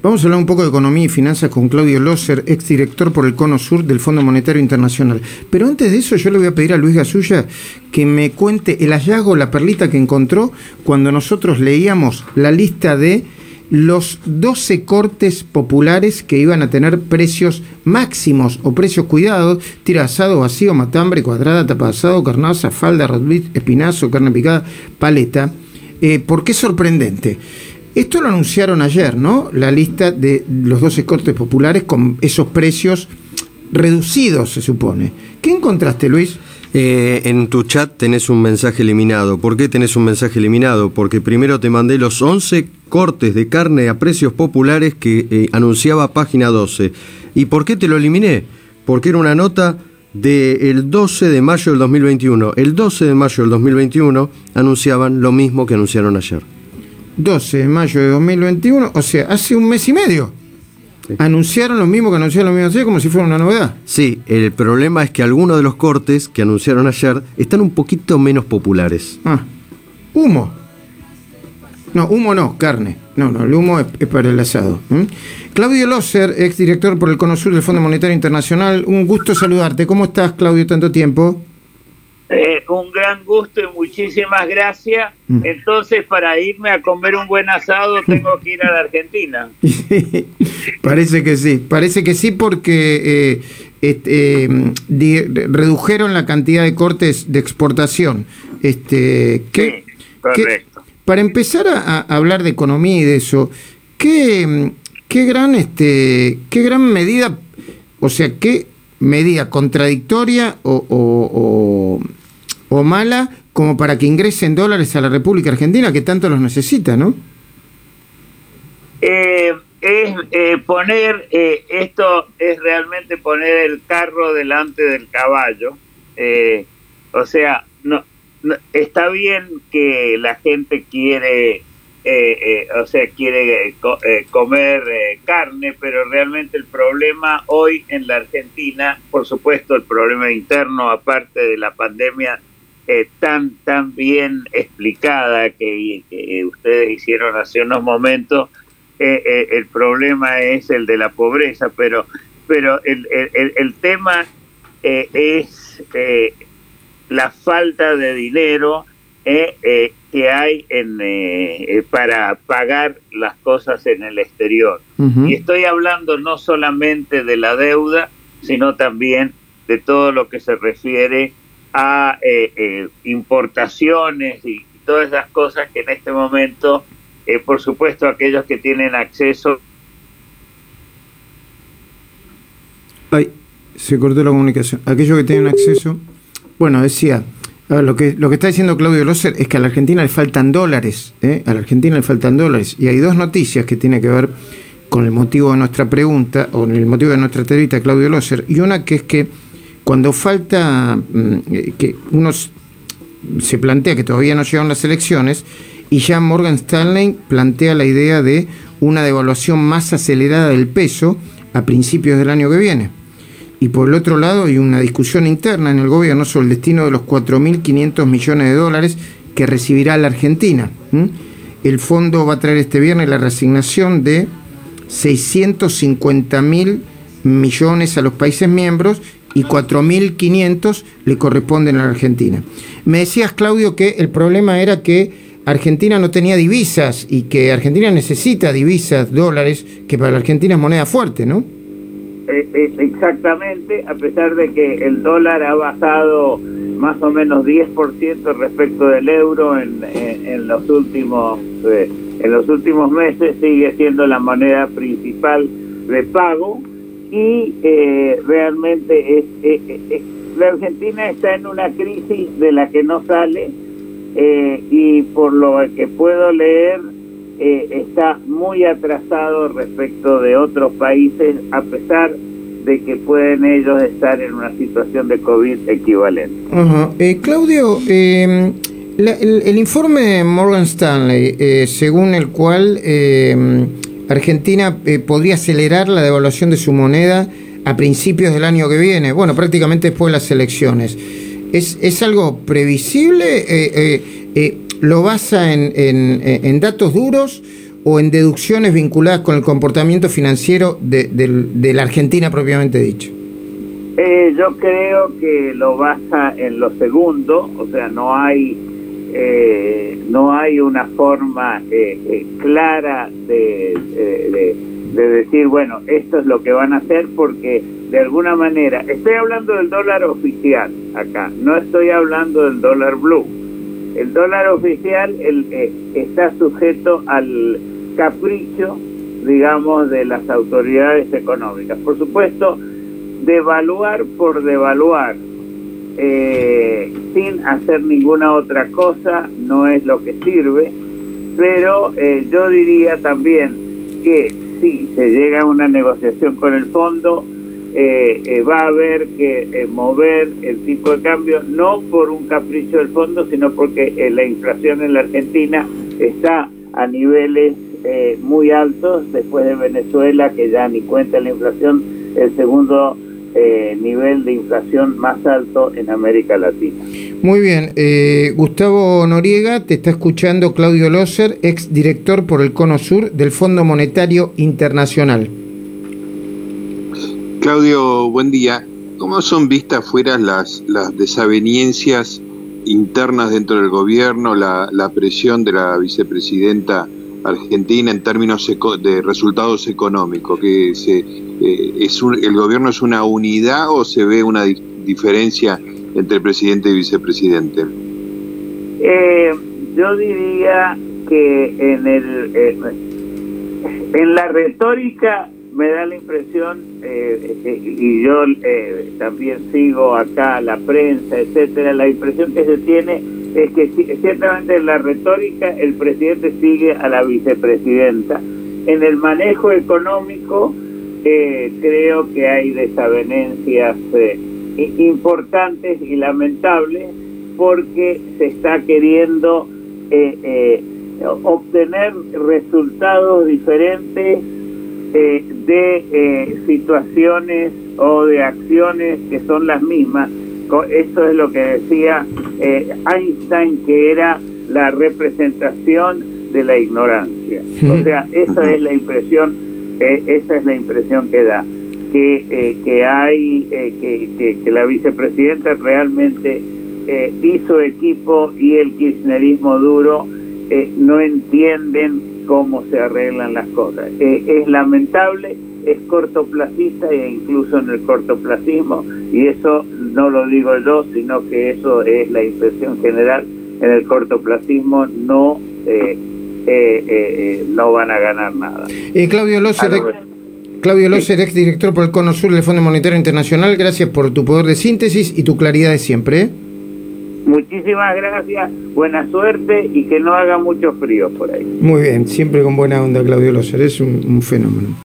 Vamos a hablar un poco de economía y finanzas con Claudio Loser, exdirector por el Cono Sur del Fondo Monetario Internacional. Pero antes de eso yo le voy a pedir a Luis Gasulla que me cuente el hallazgo, la perlita que encontró cuando nosotros leíamos la lista de los 12 cortes populares que iban a tener precios máximos o precios cuidados, tira asado, vacío, matambre, cuadrada, tapa asado, carnaza, falda, rosbif, espinazo, carne picada, paleta. Eh, ¿Por qué sorprendente? Esto lo anunciaron ayer, ¿no? La lista de los 12 cortes populares con esos precios reducidos, se supone. ¿Qué encontraste, Luis? Eh, en tu chat tenés un mensaje eliminado. ¿Por qué tenés un mensaje eliminado? Porque primero te mandé los 11 cortes de carne a precios populares que eh, anunciaba página 12. ¿Y por qué te lo eliminé? Porque era una nota del 12 de mayo del 2021. El 12 de mayo del 2021 anunciaban lo mismo que anunciaron ayer. 12 de mayo de 2021, o sea, hace un mes y medio. Anunciaron lo mismo que anunciaron lo mismo ayer, como si fuera una novedad. Sí, el problema es que algunos de los cortes que anunciaron ayer están un poquito menos populares. Ah, humo. No, humo no, carne. No, no, el humo es, para el asado. Claudio Loser, exdirector por el Cono Sur del Fondo Monetario Internacional. Un gusto saludarte. ¿Cómo estás, Claudio, tanto tiempo? Eh, un gran gusto y muchísimas gracias. Mm. Entonces, para irme a comer un buen asado, tengo que ir a la Argentina. parece que sí, parece que sí, porque eh, este, redujeron la cantidad de cortes de exportación. Este, sí, correcto. para empezar a, hablar de economía y de eso, ¿qué, qué, gran, este, qué gran medida, o sea, qué medida contradictoria o o mala como para que ingresen dólares a la República Argentina, que tanto los necesita, ¿no? Eh, es eh, poner, eh, esto es realmente poner el carro delante del caballo. o sea, no, está bien que la gente quiere, o sea, quiere comer carne, pero realmente el problema hoy en la Argentina, por supuesto, el problema interno, aparte de la pandemia, eh, tan, tan bien explicada que, ustedes hicieron hace unos momentos, eh, eh, el problema es el de la pobreza, pero, pero el, el, el tema es la falta de dinero que hay en, para pagar las cosas en el exterior. Y estoy hablando no solamente de la deuda, sino también de todo lo que se refiere a eh, eh, importaciones y todas esas cosas que en este momento, eh, por supuesto, aquellos que tienen acceso. Ay, se cortó la comunicación. Aquellos que tienen acceso. Bueno, decía. lo que, lo que está diciendo Claudio Loser es que a la Argentina le faltan dólares, a la Argentina le faltan dólares. Y hay dos noticias que tienen que ver con el motivo de nuestra pregunta, o el motivo de nuestra entrevista, Claudio Loser, y una que es que cuando falta mm, que uno se plantea que todavía no llegan las elecciones y ya Morgan Stanley plantea la idea de una devaluación más acelerada del peso a principios del año que viene. Y por el otro lado hay una discusión interna en el gobierno sobre el destino de los 4.500 millones de dólares que recibirá la Argentina. El fondo va a traer este viernes la reasignación de 650.000 millones a los países miembros y 4.500 le corresponden a la Argentina. Me decías, Claudio, que el problema era que Argentina no tenía divisas y que Argentina necesita divisas, dólares, que para la Argentina es moneda fuerte, ¿no? Eh, eh, exactamente, a pesar de que el dólar ha bajado más o menos 10% respecto del euro en, en, los últimos eh, en los últimos meses sigue siendo la moneda principal de pago y eh, realmente es, la Argentina está en una crisis de la que no sale eh, y por lo que puedo leer eh, está muy atrasado respecto de otros países a pesar de que pueden ellos estar en una situación de COVID equivalente. Claudio, em, el, el, informe Morgan Stanley, según el cual em, Argentina eh, podría acelerar la devaluación de su moneda a principios del año que viene, bueno, prácticamente después de las elecciones. ¿Es, es algo previsible? Eh, eh, ¿Lo basa en, en, datos duros o en deducciones vinculadas con el comportamiento financiero de, de la Argentina propiamente dicho? Yo creo que lo basa en lo segundo, o sea, no hay no hay una forma eh, eh clara de, de, de, decir, bueno, esto es lo que van a hacer porque de alguna manera, estoy hablando del dólar oficial acá, no estoy hablando del dólar blue. El dólar oficial el, está sujeto al capricho, digamos, de las autoridades económicas. Por supuesto, devaluar por devaluar eh, sin hacer ninguna otra cosa no es lo que sirve, pero eh, yo diría también que si se llega a una negociación con el fondo, eh, va a haber que mover el tipo de cambio no por un capricho del fondo, sino porque la inflación en la Argentina está a niveles muy altos después de Venezuela, que ya ni cuenta la inflación, el segundo eh, nivel de inflación más alto en América Latina. Muy bien, eh, Gustavo Noriega, te está escuchando Claudio Loser, ex director por el Cono Sur del Fondo Monetario Internacional. Claudio, buen día. ¿Cómo son vistas fuera las, las desavenencias internas dentro del gobierno, la, la presión de la vicepresidenta argentina en términos de resultados económicos? que se, eh, es ¿El gobierno es una unidad o se ve una diferencia entre presidente y vicepresidente? Eh, yo diría que en, el, eh, en la retórica me da la impresión, y yo también sigo acá la prensa, etcétera, la impresión que se tiene es que ciertamente en la retórica el presidente sigue a la vicepresidenta. En el manejo económico eh, creo que hay desavenencias eh, importantes y lamentables porque se está queriendo eh, obtener resultados diferentes de situaciones o de acciones que son las mismas eso es lo que decía eh, Einstein, que era la representación de la ignorancia. O sea, esa es la impresión, eh, esa es la impresión que da, que, eh, que hay, que, que, la vicepresidenta realmente hizo equipo y el kirchnerismo duro no entienden cómo se arreglan las cosas. es lamentable es cortoplacista e incluso en el cortoplacismo, y eso no lo digo yo, sino que eso es la impresión general, en el cortoplacismo no, eh, eh, eh, no van a ganar nada. Claudio Loser, Claudio Loser, ex director por el Cono Sur del Fondo Monetario Internacional, gracias por tu poder de síntesis y tu claridad de siempre. Muchísimas gracias, buena suerte y que no haga mucho frío por ahí. Muy bien, siempre con buena onda Claudio Loser, es un fenómeno.